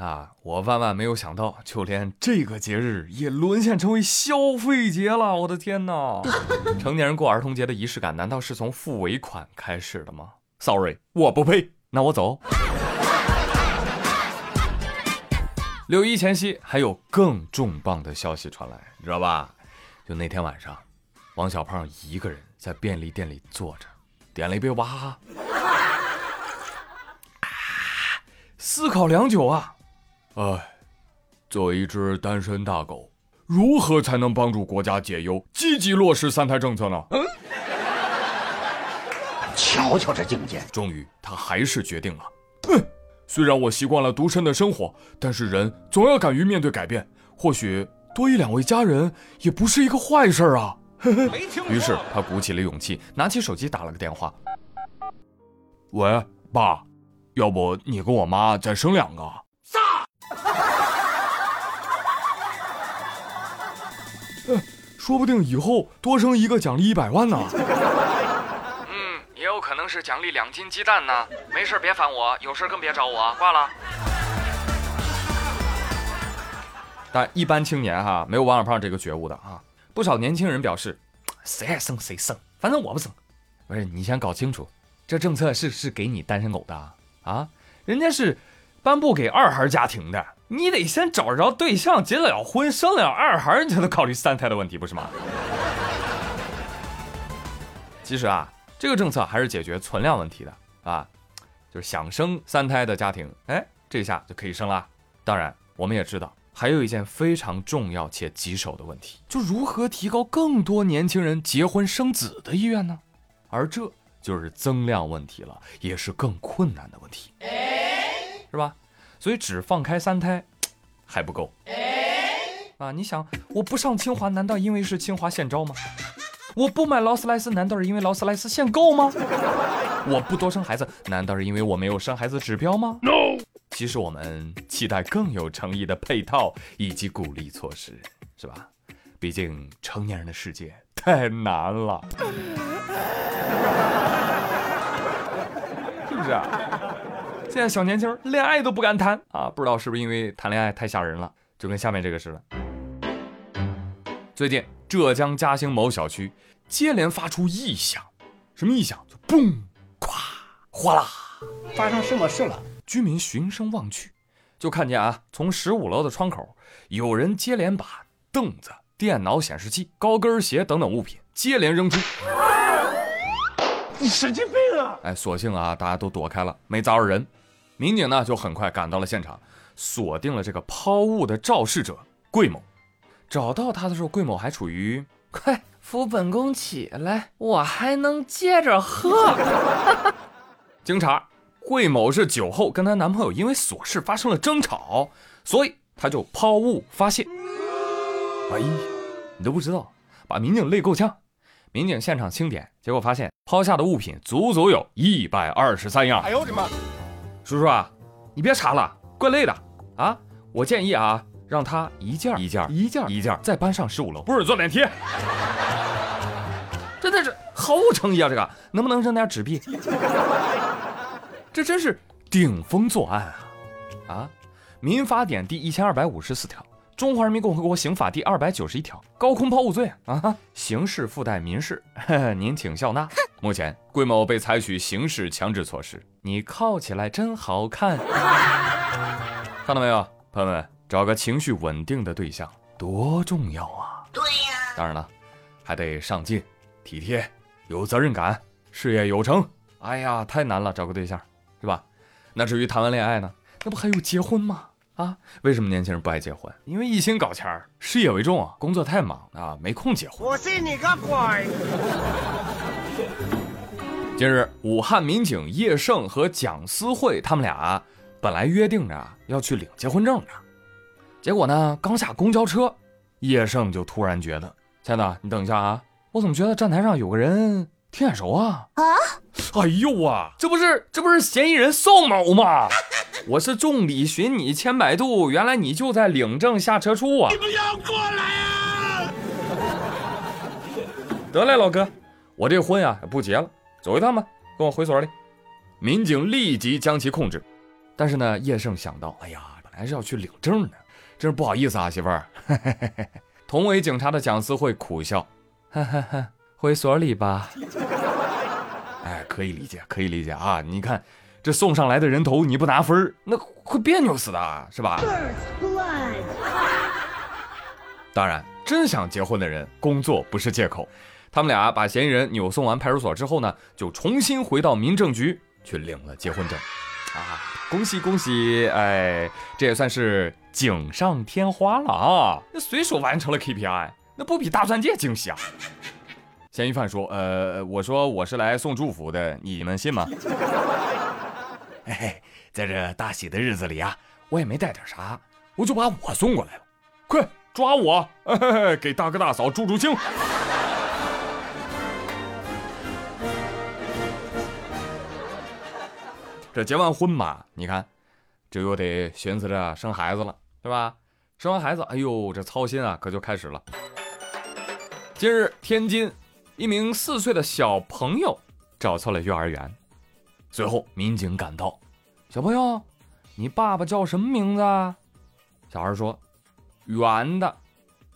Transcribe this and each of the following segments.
啊，我万万没有想到，就连这个节日也沦陷成为消费节了。我的天哪！成年人过儿童节的仪式感，难道是从付尾款开始的吗？Sorry，我不配。那我走。六一前夕，还有更重磅的消息传来，你知道吧？就那天晚上，王小胖一个人在便利店里坐着，点了一杯娃哈哈。思考良久啊，哎，作为一只单身大狗，如何才能帮助国家解忧，积极落实三胎政策呢？嗯，瞧瞧这境界。终于，他还是决定了。嗯，虽然我习惯了独身的生活，但是人总要敢于面对改变。或许多一两位家人也不是一个坏事啊。于是他鼓起了勇气，拿起手机打了个电话。喂，爸。要不你跟我妈再生两个？说不定以后多生一个奖励一百万呢。嗯，也有可能是奖励两斤鸡蛋呢。没事别烦我，有事更别找我。挂了。但一般青年哈没有王小胖这个觉悟的啊。不少年轻人表示，谁爱生谁生，反正我不生。不是你先搞清楚，这政策是是给你单身狗的。啊，人家是颁布给二孩家庭的，你得先找着对象，结了婚，生了二孩，你才能考虑三胎的问题，不是吗？其实啊，这个政策还是解决存量问题的啊，就是想生三胎的家庭，哎，这下就可以生了。当然，我们也知道，还有一件非常重要且棘手的问题，就如何提高更多年轻人结婚生子的意愿呢？而这。就是增量问题了，也是更困难的问题，是吧？所以只放开三胎还不够啊！你想，我不上清华，难道因为是清华限招吗？我不买劳斯莱斯，难道是因为劳斯莱斯限购吗？我不多生孩子，难道是因为我没有生孩子指标吗？No。其实我们期待更有诚意的配套以及鼓励措施，是吧？毕竟成年人的世界太难了。是不是？现在小年轻恋爱都不敢谈啊！不知道是不是因为谈恋爱太吓人了，就跟下面这个似的。最近浙江嘉兴某小区接连发出异响，什么异响？就嘣、咵、哗啦，发生什么事了？居民循声望去，就看见啊，从十五楼的窗口，有人接连把凳子、电脑显示器、高跟鞋等等物品接连扔出。你神经病啊！哎，所幸啊，大家都躲开了，没砸着人。民警呢就很快赶到了现场，锁定了这个抛物的肇事者桂某。找到他的时候，桂某还处于快扶本宫起来，我还能接着喝。经查，桂某是酒后跟她男朋友因为琐事发生了争吵，所以他就抛物发泄。哎呀，你都不知道，把民警累够呛。民警现场清点，结果发现抛下的物品足足有一百二十三样。哎呦我的妈！叔叔啊，你别查了，怪累的啊！我建议啊，让他一件一件一件一件再搬上十五楼，不准坐电梯。真的是毫无诚意啊！这个能不能扔点纸币？这真是顶风作案啊！啊，民法典第一千二百五十四条。中华人民共和国刑法第二百九十一条，高空抛物罪啊，刑事附带民事，您请笑纳。目前，桂某被采取刑事强制措施。你靠起来真好看，看到没有，朋友们，找个情绪稳定的对象多重要啊！对呀，当然了，还得上进、体贴、有责任感、事业有成。哎呀，太难了，找个对象，是吧？那至于谈完恋爱呢，那不还有结婚吗？啊，为什么年轻人不爱结婚？因为一心搞钱儿，事业为重啊，工作太忙啊，没空结婚。我信你个鬼！近日，武汉民警叶盛和蒋思慧他们俩本来约定着要去领结婚证的，结果呢，刚下公交车，叶盛就突然觉得：“亲爱的，你等一下啊，我怎么觉得站台上有个人挺眼熟啊！啊！哎呦啊，这不是这不是嫌疑人宋某吗？我是众里寻你千百度，原来你就在领证下车处啊！你不要过来啊！得嘞，老哥，我这婚呀不结了，走一趟吧，跟我回所里。民警立即将其控制。但是呢，叶盛想到，哎呀，本来是要去领证的，真是不好意思啊，媳妇儿。同为警察的蒋思慧苦笑，哈哈哈，回所里吧。哎，可以理解，可以理解啊！你看，这送上来的人头你不拿分那会别扭死的，是吧？当然，真想结婚的人，工作不是借口。他们俩把嫌疑人扭送完派出所之后呢，就重新回到民政局去领了结婚证。啊，恭喜恭喜！哎，这也算是锦上添花了啊！那随手完成了 KPI，那不比大钻戒惊喜啊？嫌疑犯说：“呃，我说我是来送祝福的，你们信吗？”嘿嘿，在这大喜的日子里啊，我也没带点啥，我就把我送过来了。快抓我，给大哥大嫂助助兴。这结完婚嘛，你看，这又得寻思着生孩子了，对吧？生完孩子，哎呦，这操心啊，可就开始了。今日天津。一名四岁的小朋友找错了幼儿园，随后民警赶到。小朋友，你爸爸叫什么名字啊？小孩说：“圆的，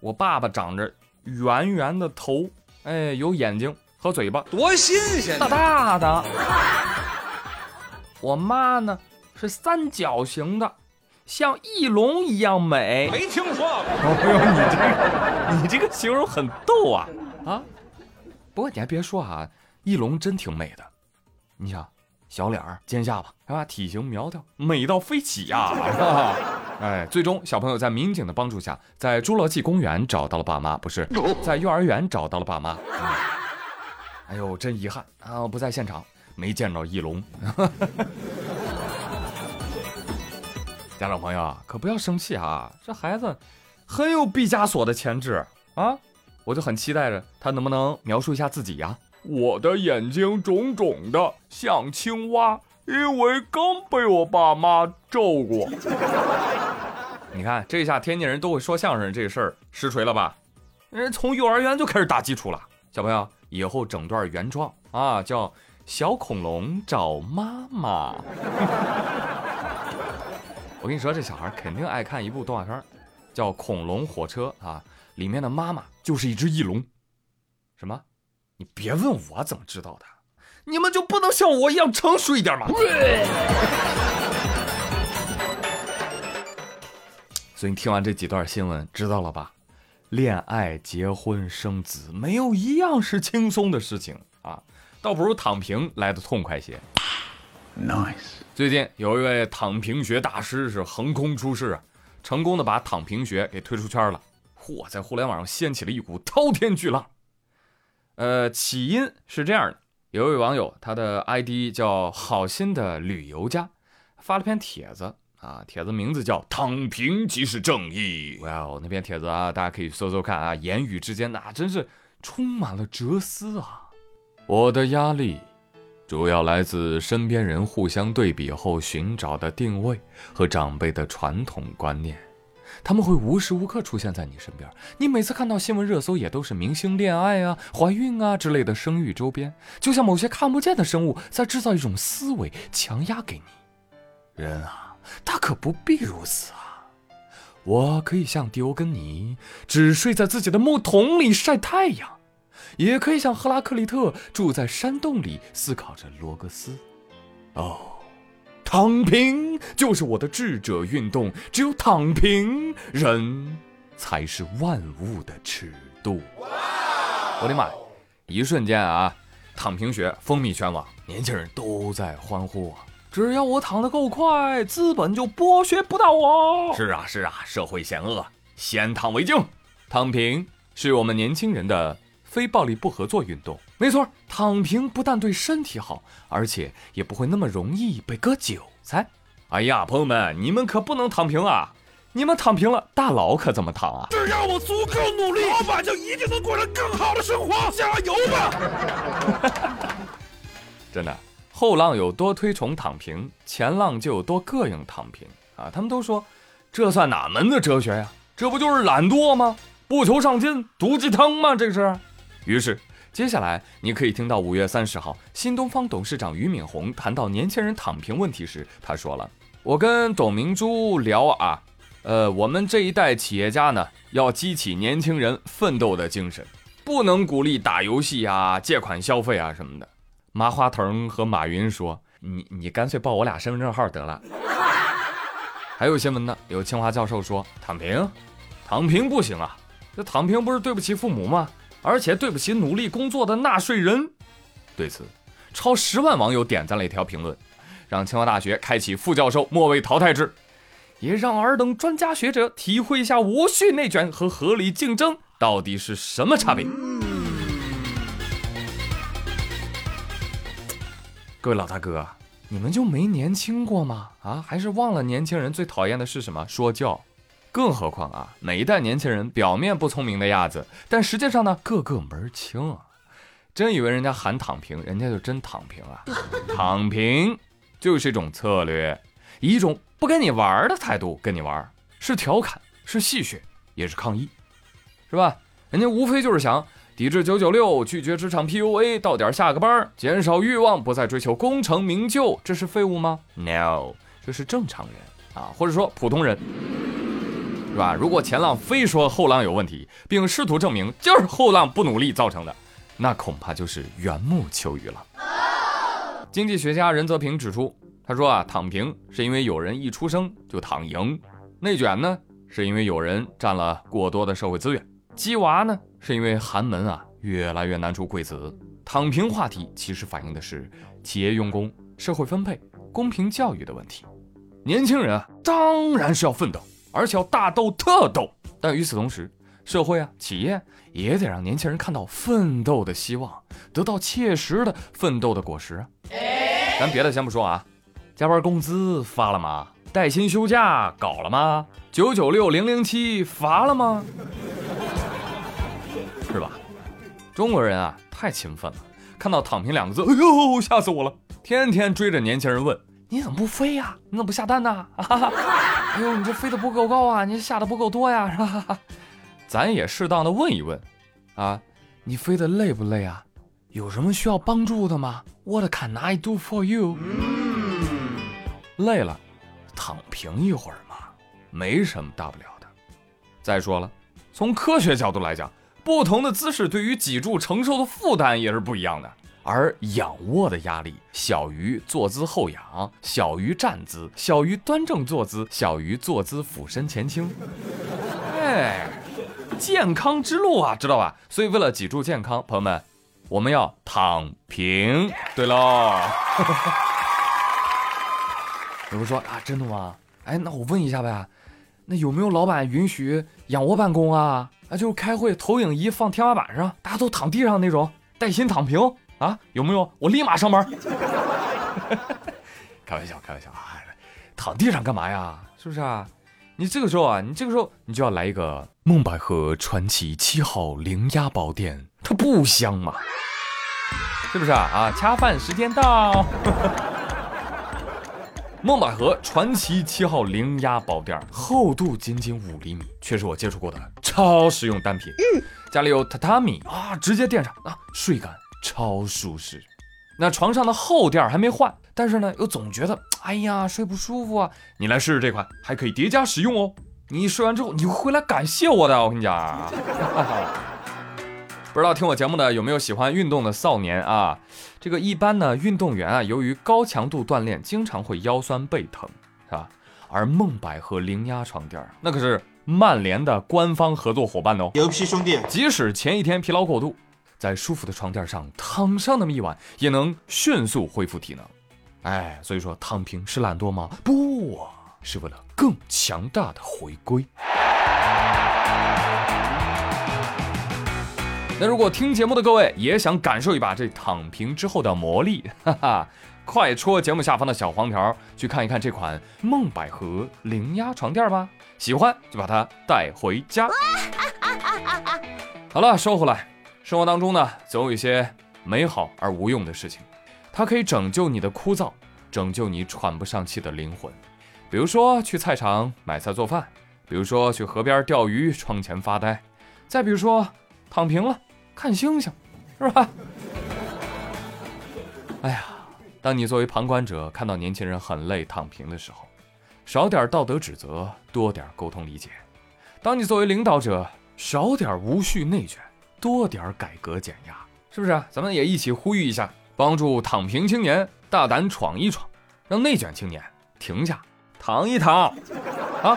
我爸爸长着圆圆的头，哎，有眼睛和嘴巴，多新鲜！大大的。我妈呢是三角形的，像翼龙一样美。没听说过。哎呦，你这个，你这个形容很逗啊啊！”不过你还别说啊，翼龙真挺美的。你想，小脸儿、尖下巴，是吧？体型苗条，美到飞起呀！哎，最终小朋友在民警的帮助下，在侏罗纪公园找到了爸妈，不是在幼儿园找到了爸妈。哎呦，真遗憾啊，不在现场，没见着翼龙。家长朋友可不要生气啊，这孩子很有毕加索的潜质啊。我就很期待着他能不能描述一下自己呀？我的眼睛肿肿的，像青蛙，因为刚被我爸妈揍过。你看这下天津人都会说相声这事儿实锤了吧？人从幼儿园就开始打基础了。小朋友以后整段原创啊，叫《小恐龙找妈妈》。我跟你说，这小孩肯定爱看一部动画片，叫《恐龙火车》啊。里面的妈妈就是一只翼龙，什么？你别问我怎么知道的，你们就不能像我一样成熟一点吗？所以你听完这几段新闻，知道了吧？恋爱、结婚、生子，没有一样是轻松的事情啊，倒不如躺平来的痛快些。Nice。最近有一位躺平学大师是横空出世啊，成功的把躺平学给推出圈了。嚯，在互联网上掀起了一股滔天巨浪。呃，起因是这样的：有一位网友，他的 ID 叫“好心的旅游家”，发了篇帖子啊，帖子名字叫《躺平即是正义》。哇哦，那篇帖子啊，大家可以搜搜看啊，言语之间那真是充满了哲思啊。我的压力主要来自身边人互相对比后寻找的定位和长辈的传统观念。他们会无时无刻出现在你身边，你每次看到新闻热搜也都是明星恋爱啊、怀孕啊之类的生育周边，就像某些看不见的生物在制造一种思维强压给你。人啊，大可不必如此啊！我可以像迪欧根尼只睡在自己的木桶里晒太阳，也可以像赫拉克利特住在山洞里思考着罗格斯。哦。躺平就是我的智者运动，只有躺平，人才是万物的尺度。我的妈！一瞬间啊，躺平学风靡全网，年轻人都在欢呼啊！只要我躺得够快，资本就剥削不到我。是啊，是啊，社会险恶，先躺为敬。躺平是我们年轻人的非暴力不合作运动。没错，躺平不但对身体好，而且也不会那么容易被割韭菜。哎呀，朋友们，你们可不能躺平啊！你们躺平了，大佬可怎么躺啊？只要我足够努力，老板就一定能过上更好的生活。加油吧！真的，后浪有多推崇躺平，前浪就有多膈应躺平啊！他们都说，这算哪门子哲学呀？这不就是懒惰吗？不求上进，毒鸡汤吗？这是。于是，接下来你可以听到五月三十号，新东方董事长俞敏洪谈到年轻人躺平问题时，他说了：“我跟董明珠聊啊，呃，我们这一代企业家呢，要激起年轻人奋斗的精神，不能鼓励打游戏啊、借款消费啊什么的。”麻花腾和马云说：“你你干脆报我俩身份证号得了。”还有新闻呢，有清华教授说：“躺平，躺平不行啊！这躺平不是对不起父母吗？而且对不起努力工作的纳税人。”对此，超十万网友点赞了一条评论，让清华大学开启副教授末位淘汰制，也让尔等专家学者体会一下无序内卷和合理竞争到底是什么差别。各位老大哥，你们就没年轻过吗？啊，还是忘了年轻人最讨厌的是什么？说教。更何况啊，每一代年轻人表面不聪明的样子，但实际上呢，个个门儿清啊。真以为人家喊躺平，人家就真躺平啊？躺平就是一种策略，以一种不跟你玩的态度跟你玩，是调侃，是戏谑，也是抗议，是吧？人家无非就是想。抵制九九六，拒绝职场 PUA，到点下个班，减少欲望，不再追求功成名就，这是废物吗？No，这是正常人啊，或者说普通人，是吧？如果前浪非说后浪有问题，并试图证明就是后浪不努力造成的，那恐怕就是缘木求鱼了。经济学家任泽平指出，他说啊，躺平是因为有人一出生就躺赢，内卷呢是因为有人占了过多的社会资源。鸡娃呢，是因为寒门啊越来越难出贵子。躺平话题其实反映的是企业用工、社会分配、公平教育的问题。年轻人啊，当然是要奋斗，而且要大斗特斗。但与此同时，社会啊、企业也得让年轻人看到奋斗的希望，得到切实的奋斗的果实。咱别的先不说啊，加班工资发了吗？带薪休假搞了吗？九九六零零七罚了吗？是吧？中国人啊，太勤奋了。看到“躺平”两个字，哎呦，吓死我了！天天追着年轻人问：“你怎么不飞呀？你怎么不下蛋呢？” 哎呦，你这飞得不够高啊，你下的不够多呀，是吧？咱也适当的问一问啊，你飞得累不累啊？有什么需要帮助的吗？What can I do for you？累了，躺平一会儿嘛，没什么大不了的。再说了，从科学角度来讲。不同的姿势对于脊柱承受的负担也是不一样的，而仰卧的压力小于坐姿后仰，小于站姿，小于端正坐姿，小于坐姿俯身前倾。哎，健康之路啊，知道吧？所以为了脊柱健康，朋友们，我们要躺平。对喽。有人说啊，真的吗？哎，那我问一下呗，那有没有老板允许仰卧办公啊？啊，就是开会，投影仪放天花板上，大家都躺地上那种，带薪躺平啊？有没有？我立马上班。开玩笑，开玩笑啊！躺地上干嘛呀？是不是啊？你这个时候啊，你这个时候你就要来一个梦百合传奇七号零压宝垫，它不香吗？是不是啊？啊，恰饭时间到。梦百合传奇七号零压宝垫，厚度仅仅五厘米，却是我接触过的超实用单品。嗯家里有榻榻米啊，直接垫上啊，睡感超舒适。那床上的厚垫还没换，但是呢，又总觉得哎呀睡不舒服啊。你来试试这款，还可以叠加使用哦。你睡完之后，你会回来感谢我的，我跟你讲。不知道听我节目的有没有喜欢运动的少年啊？这个一般呢，运动员啊，由于高强度锻炼，经常会腰酸背疼，是吧？而梦百合零压床垫，那可是曼联的官方合作伙伴哦。牛皮兄弟，即使前一天疲劳过度，在舒服的床垫上躺上那么一晚，也能迅速恢复体能。哎，所以说躺平是懒惰吗？不，是为了更强大的回归。那如果听节目的各位也想感受一把这躺平之后的魔力，哈哈，快戳节目下方的小黄条去看一看这款梦百合零压床垫吧。喜欢就把它带回家。好了，收回来，生活当中呢，总有一些美好而无用的事情，它可以拯救你的枯燥，拯救你喘不上气的灵魂。比如说去菜场买菜做饭，比如说去河边钓鱼，窗前发呆，再比如说躺平了看星星，是吧？哎呀，当你作为旁观者看到年轻人很累躺平的时候，少点道德指责，多点沟通理解；当你作为领导者，少点无序内卷，多点改革减压，是不是？咱们也一起呼吁一下，帮助躺平青年大胆闯一闯，让内卷青年停下躺一躺。啊，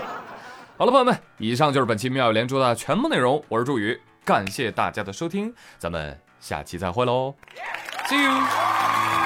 好了，朋友们，以上就是本期妙语连珠的全部内容。我是朱宇，感谢大家的收听，咱们下期再会喽，See you。